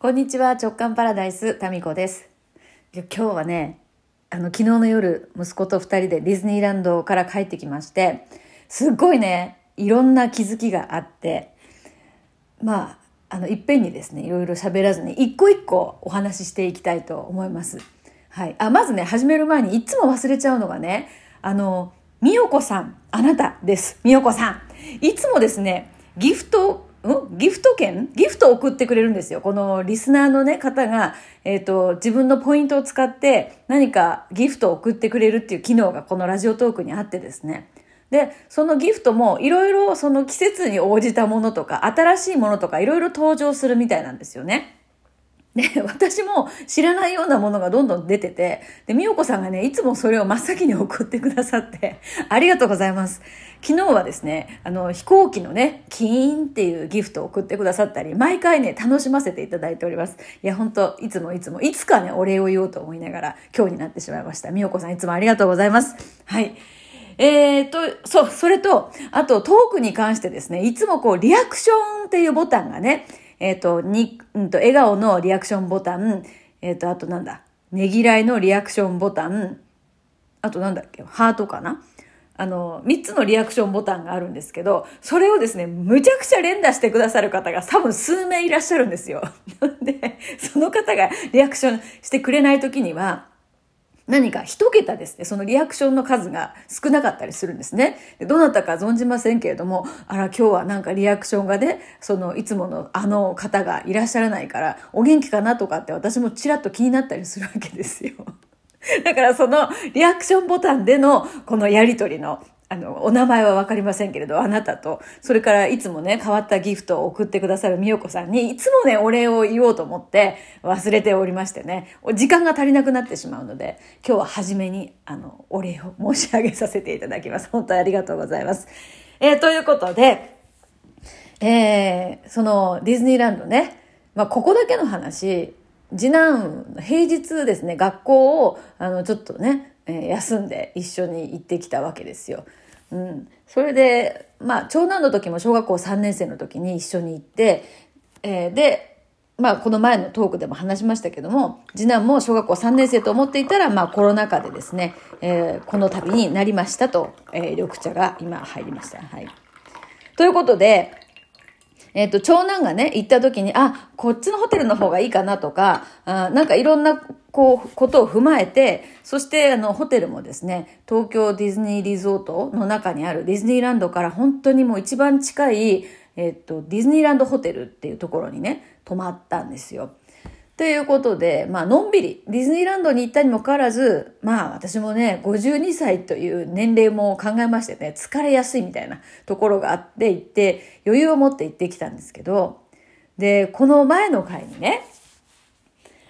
こんにちは、直感パラダイス、タミコです。今日はね、あの、昨日の夜、息子と二人でディズニーランドから帰ってきまして、すっごいね、いろんな気づきがあって、まあ、あの、いっぺんにですね、いろいろ喋らずに、一個一個お話ししていきたいと思います。はい。あ、まずね、始める前にいつも忘れちゃうのがね、あの、みよこさん、あなたです。みよこさん。いつもですね、ギフトん？ギフト券？ギフトを送ってくれるんですよ。このリスナーのね、方が、えっ、と、自分のポイントを使って何かギフトを送ってくれるっていう機能がこのラジオトークにあってですね。で、そのギフトもいろいろその季節に応じたものとか、新しいものとかいろいろ登場するみたいなんですよね。で、私も知らないようなものがどんどん出てて、で、みよこさんがね、いつもそれを真っ先に送ってくださって、ありがとうございます。昨日はですね、あの、飛行機のね、キーンっていうギフトを送ってくださったり、毎回ね、楽しませていただいております。いや、本当いつもいつも、いつかね、お礼を言おうと思いながら、今日になってしまいました。みよこさん、いつもありがとうございます。はい。えーと、そう、それと、あとトークに関してですね、いつもこう、リアクションっていうボタンがね、えっ、と、に、うんと、笑顔のリアクションボタン、えっ、と、あとなんだ、ねぎらいのリアクションボタン、あとなんだっけ、ハートかな？あの、3つのリアクションボタンがあるんですけど、それをですね、むちゃくちゃ連打してくださる方が多分数名いらっしゃるんですよ。な んで、その方がリアクションしてくれない時には、何か一桁ですね、そのリアクションの数が少なかったりするんですね。でどなたか存じませんけれども、あら、今日はなんかリアクションがね、そのいつものあの方がいらっしゃらないから、お元気かなとかって私もちらっと気になったりするわけですよ。だからそのリアクションボタンでのこのやりとりのあの、お名前はわかりませんけれど、あなたと、それからいつもね、変わったギフトを送ってくださるみよこさんに、いつもね、お礼を言おうと思って忘れておりましてね、時間が足りなくなってしまうので、今日は初めに、あの、お礼を申し上げさせていただきます。本当にありがとうございます。えー、ということで、えー、そのディズニーランドね、まあ、ここだけの話、次男、平日ですね、学校を、あの、ちょっとね、え休んで一緒に行ってきたわけですよ。うん。それで、まあ、長男の時も小学校3年生の時に一緒に行って、えーで、まあ、この前のトークでも話しましたけども、次男も小学校3年生と思っていたら、まあ、コロナ禍でですね、えーこの旅になりましたと、えー緑茶が今入りました。はい。ということで、えっ、と、長男がね、行った時に、あ、こっちのホテルの方がいいかなとか、あなんかいろんな、こう、ことを踏まえて、そして、あの、ホテルもですね、東京ディズニーリゾートの中にあるディズニーランドから本当にもう一番近い、えっ、と、ディズニーランドホテルっていうところにね、泊まったんですよ。ということで、まあ、のんびり、ディズニーランドに行ったにもかかわらず、まあ、私もね、52歳という年齢も考えましてね、疲れやすいみたいなところがあって、行って、余裕を持って行ってきたんですけど、で、この前の回にね、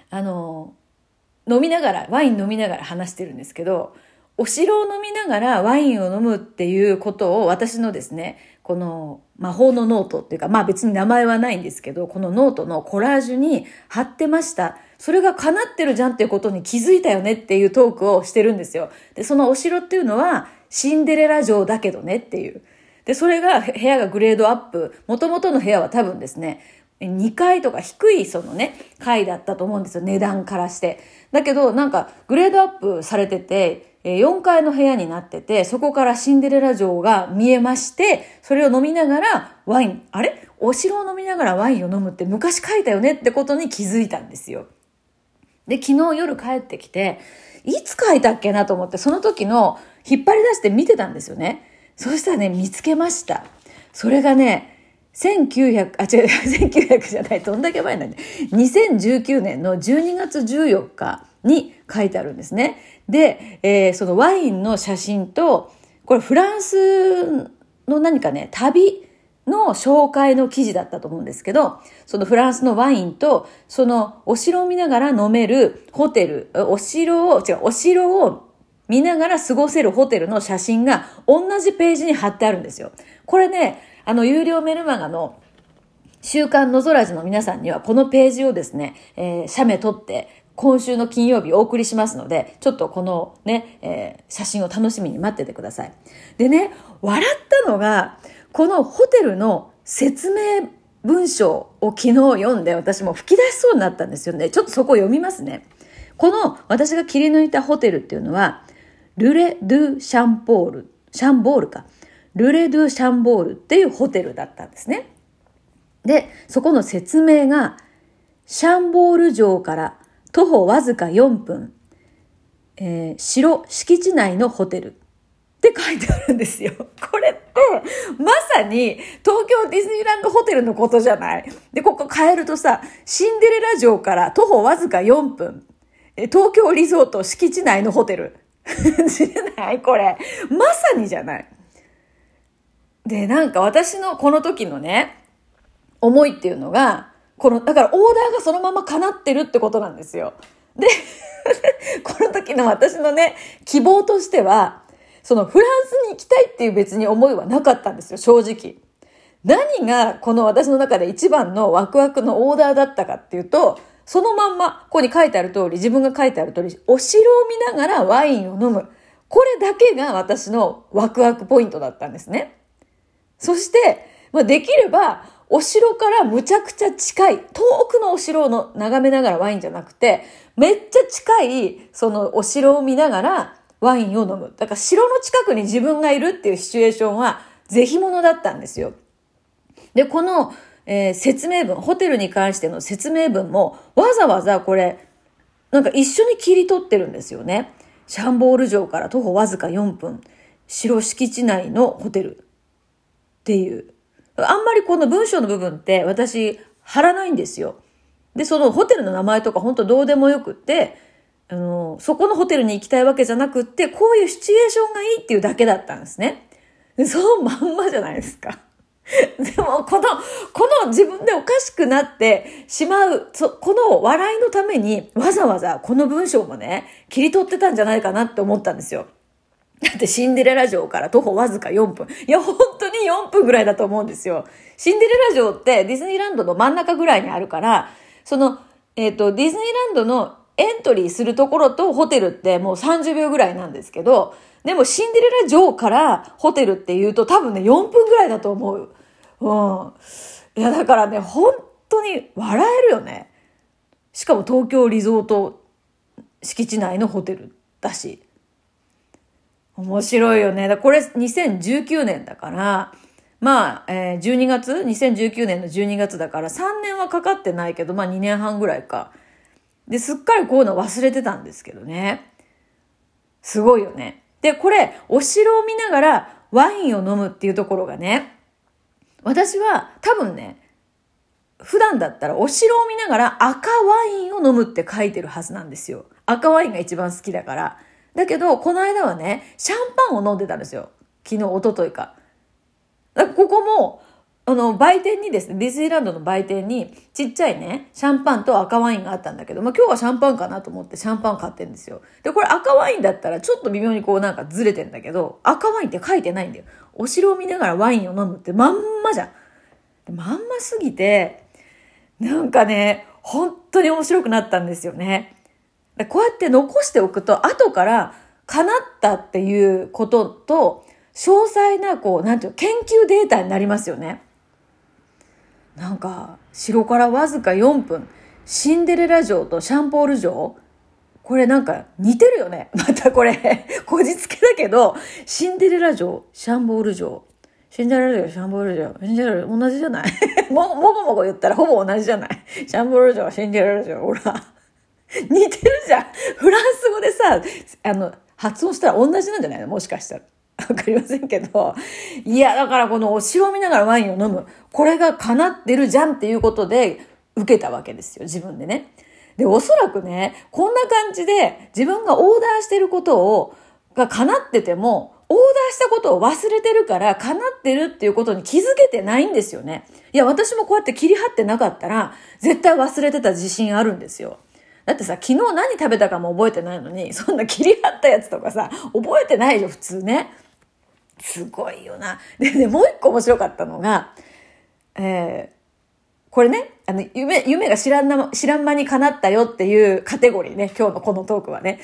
あの、飲みながら、ワイン飲みながら話してるんですけど、お城を飲みながらワインを飲むっていうことを私のですね、この魔法のノートっていうか、まあ別に名前はないんですけど、このノートのコラージュに貼ってました。それが叶ってるじゃんっていうことに気づいたよねっていうトークをしてるんですよ。で、そのお城っていうのはシンデレラ城だけどねっていう。で、それが部屋がグレードアップ。元々の部屋は多分ですね、2階とか低いそのね、階だったと思うんですよ。値段からして。だけど、なんか、グレードアップされてて、4階の部屋になってて、そこからシンデレラ城が見えまして、それを飲みながらワイン、あれ？お城を飲みながらワインを飲むって昔書いたよね？ってことに気づいたんですよ。で、昨日夜帰ってきて、いつ書いたっけなと思って、その時の引っ張り出して見てたんですよね。そしたらね、見つけました。それがね、1900、あ、違う、1900じゃない、どんだけ前なんで、2019年の12月14日に書いてあるんですね。で、えーそのワインの写真と、これフランスの何かね、旅の紹介の記事だったと思うんですけど、そのフランスのワインと、そのお城を見ながら飲めるホテル、お城を、違う、お城を見ながら過ごせるホテルの写真が同じページに貼ってあるんですよ。これね、あの、有料メルマガの週刊のぞらじの皆さんにはこのページをですね、えー写メ撮って、今週の金曜日お送りしますので、ちょっとこのね、えー写真を楽しみに待っててください。でね、笑ったのが、このホテルの説明文章を昨日読んで私も吹き出しそうになったんですよね。ちょっとそこを読みますね。この私が切り抜いたホテルっていうのは、ルレ・ドゥ・シャンポール、シャンボールか。ルレ・ドゥ・シャンボールっていうホテルだったんですね。で、そこの説明が、シャンボール城から徒歩わずか4分、えー、城、敷地内のホテルって書いてあるんですよ。これって、まさに東京ディズニーランドホテルのことじゃない？で、ここ変えるとさ、シンデレラ城から徒歩わずか4分、東京リゾート敷地内のホテル。知らない？これ。まさにじゃない。で、なんか私のこの時のね、思いっていうのが、この、だからオーダーがそのまま叶ってるってことなんですよ。で、この時の私のね、希望としては、そのフランスに行きたいっていう別に思いはなかったんですよ、正直。何がこの私の中で一番のワクワクのオーダーだったかっていうと、そのまんま、ここに書いてある通り、自分が書いてある通り、お城を見ながらワインを飲む。これだけが私のワクワクポイントだったんですね。そして、まあ、できれば、お城からむちゃくちゃ近い、遠くのお城を眺めながらワインじゃなくて、めっちゃ近い、そのお城を見ながらワインを飲む。だから城の近くに自分がいるっていうシチュエーションは、ぜひものだったんですよ。で、この、えー、説明文、ホテルに関しての説明文も、わざわざこれ、なんか一緒に切り取ってるんですよね。シャンボール城から徒歩わずか4分、城敷地内のホテルっていう。あんまりこの文章の部分って私貼らないんですよ。で、そのホテルの名前とか本当どうでもよくって、あの、そこのホテルに行きたいわけじゃなくって、こういうシチュエーションがいいっていうだけだったんですね。そのまんまじゃないですか。でも、この、この自分でおかしくなってしまう、そ、この笑いのためにわざわざこの文章もね、切り取ってたんじゃないかなって思ったんですよ。だってシンデレラ城から徒歩わずか4分。いや、本当に4分ぐらいだと思うんですよ。シンデレラ城ってディズニーランドの真ん中ぐらいにあるから、その、えっ、ー、と、ディズニーランドのエントリーするところとホテルってもう30秒ぐらいなんですけど、でもシンデレラ城からホテルって言うと多分ね、4分ぐらいだと思う。うん。いや、だからね、本当に笑えるよね。しかも東京リゾート敷地内のホテルだし。面白いよね。だこれ2019年だから、まあ、えー、12月 ?2019 年の12月だから3年はかかってないけど、まあ2年半ぐらいか。で、すっかりこういうの忘れてたんですけどね。すごいよね。で、これ、お城を見ながらワインを飲むっていうところがね、私は多分ね、普段だったらお城を見ながら赤ワインを飲むって書いてるはずなんですよ。赤ワインが一番好きだから。だけど、この間はね、シャンパンを飲んでたんですよ。昨日、一昨日か。かここも、あの、売店にですね、ディズニーランドの売店に、ちっちゃいね、シャンパンと赤ワインがあったんだけど、まあ今日はシャンパンかなと思ってシャンパン買ってんですよ。で、これ赤ワインだったらちょっと微妙にこうなんかずれてんだけど、赤ワインって書いてないんだよ。お城を見ながらワインを飲むってまんまじゃん。まんますぎて、なんかね、本当に面白くなったんですよね。こうやって残しておくと、後から叶ったっていうことと、詳細な、こう、なんていう研究データになりますよね。なんか、城からわずか4分、シンデレラ城とシャンポール城これなんか似てるよね。またこれ、こじつけだけど、シンデレラ城、シャンボール城。シンデレラ城、シャンボール城。シンデレラ城同じじゃない？も、もごもご言ったらほぼ同じじゃない？シャンボール城、シンデレラ城。ほら。似てるじゃん。フランス語でさ、あの、発音したら同じなんじゃないの？もしかしたら。わかりませんけど。いや、だからこのお城を見ながらワインを飲む。これが叶ってるじゃんっていうことで受けたわけですよ。自分でね。で、おそらくね、こんな感じで自分がオーダーしてることを、が叶ってても、オーダーしたことを忘れてるから、叶ってるっていうことに気づけてないんですよね。いや、私もこうやって切り張ってなかったら、絶対忘れてた自信あるんですよ。だってさ、昨日何食べたかも覚えてないのに、そんな切り張ったやつとかさ、覚えてないよ、普通ね。すごいよな。でね、もう一個面白かったのが、えー、これね、あの、夢、夢が知らんな、知らん間に叶ったよっていうカテゴリーね、今日のこのトークはね。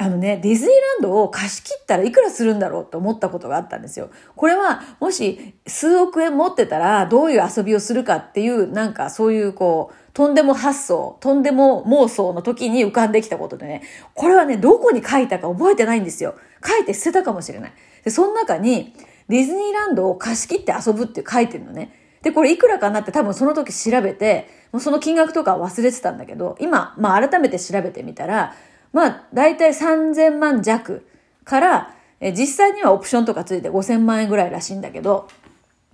あのね、ディズニーランドを貸し切ったらいくらするんだろうと思ったことがあったんですよ。これは、もし数億円持ってたらどういう遊びをするかっていう、なんかそういうこう、とんでも発想、とんでも妄想の時に浮かんできたことでね、これはね、どこに書いたか覚えてないんですよ。書いて捨てたかもしれない。で、その中に、ディズニーランドを貸し切って遊ぶって書いてるのね。で、これいくらかなって多分その時調べて、もうその金額とか忘れてたんだけど、今、まあ改めて調べてみたら、まあ、大体3000万弱から、え実際にはオプションとかついて5000万円ぐらいらしいんだけど、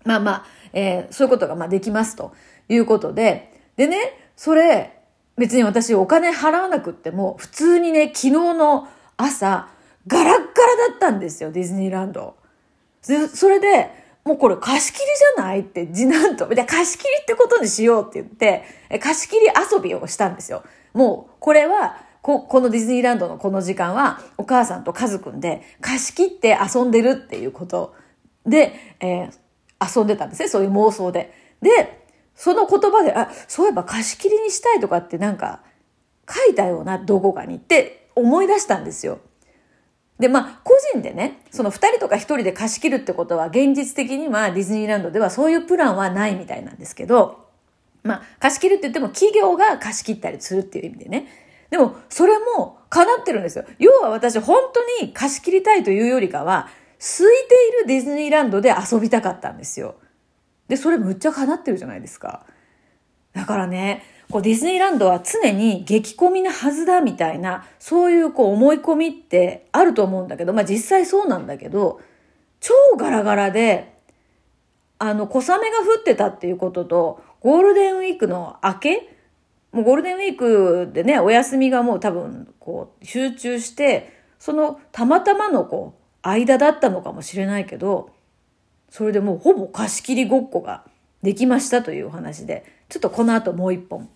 まあまあ、えー、そういうことがまあできますということで、でね、それ、別に私お金払わなくっても、普通にね、昨日の朝、ガラッガラだったんですよ、ディズニーランド。それで、もうこれ貸し切りじゃないって次男と、で貸し切りってことにしようって言って、貸し切り遊びをしたんですよ。もう、これは、こ、このディズニーランドのこの時間は、お母さんとカズくんで貸し切って遊んでるっていうことで、えー、遊んでたんですね。そういう妄想で。で、その言葉で、あ、そういえば貸し切りにしたいとかってなんか書いたような、どこかにって思い出したんですよ。で、まあ、個人でね、その二人とか一人で貸し切るってことは、現実的にはディズニーランドではそういうプランはないみたいなんですけど、まあ、貸し切るって言っても企業が貸し切ったりするっていう意味でね。でも、それも叶ってるんですよ。要は私、本当に貸し切りたいというよりかは、空いているディズニーランドで遊びたかったんですよ。で、それむっちゃ叶ってるじゃないですか。だからね、こうディズニーランドは常に激混みなはずだみたいな、そういうこう思い込みってあると思うんだけど、まあ実際そうなんだけど、超ガラガラで、あの、小雨が降ってたっていうことと、ゴールデンウィークの明けもうゴールデンウィークでね、お休みがもう多分、こう、集中して、その、たまたまのこう、間だったのかもしれないけど、それでもうほぼ貸し切りごっこができましたというお話で、ちょっとこの後もう一本。